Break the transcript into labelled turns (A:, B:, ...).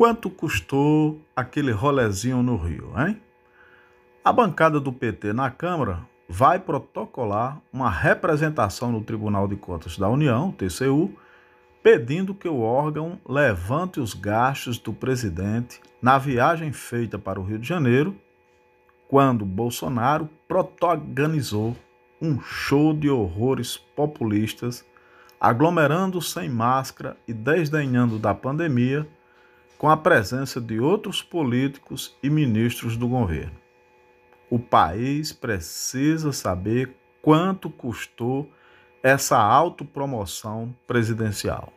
A: Quanto custou aquele rolezinho no Rio, hein? A bancada do PT na Câmara vai protocolar uma representação no Tribunal de Contas da União, TCU, pedindo que o órgão levante os gastos do presidente na viagem feita para o Rio de Janeiro, quando Bolsonaro protagonizou um show de horrores populistas, aglomerando sem máscara e desdenhando da pandemia com a presença de outros políticos e ministros do governo. O país precisa saber quanto custou essa autopromoção presidencial.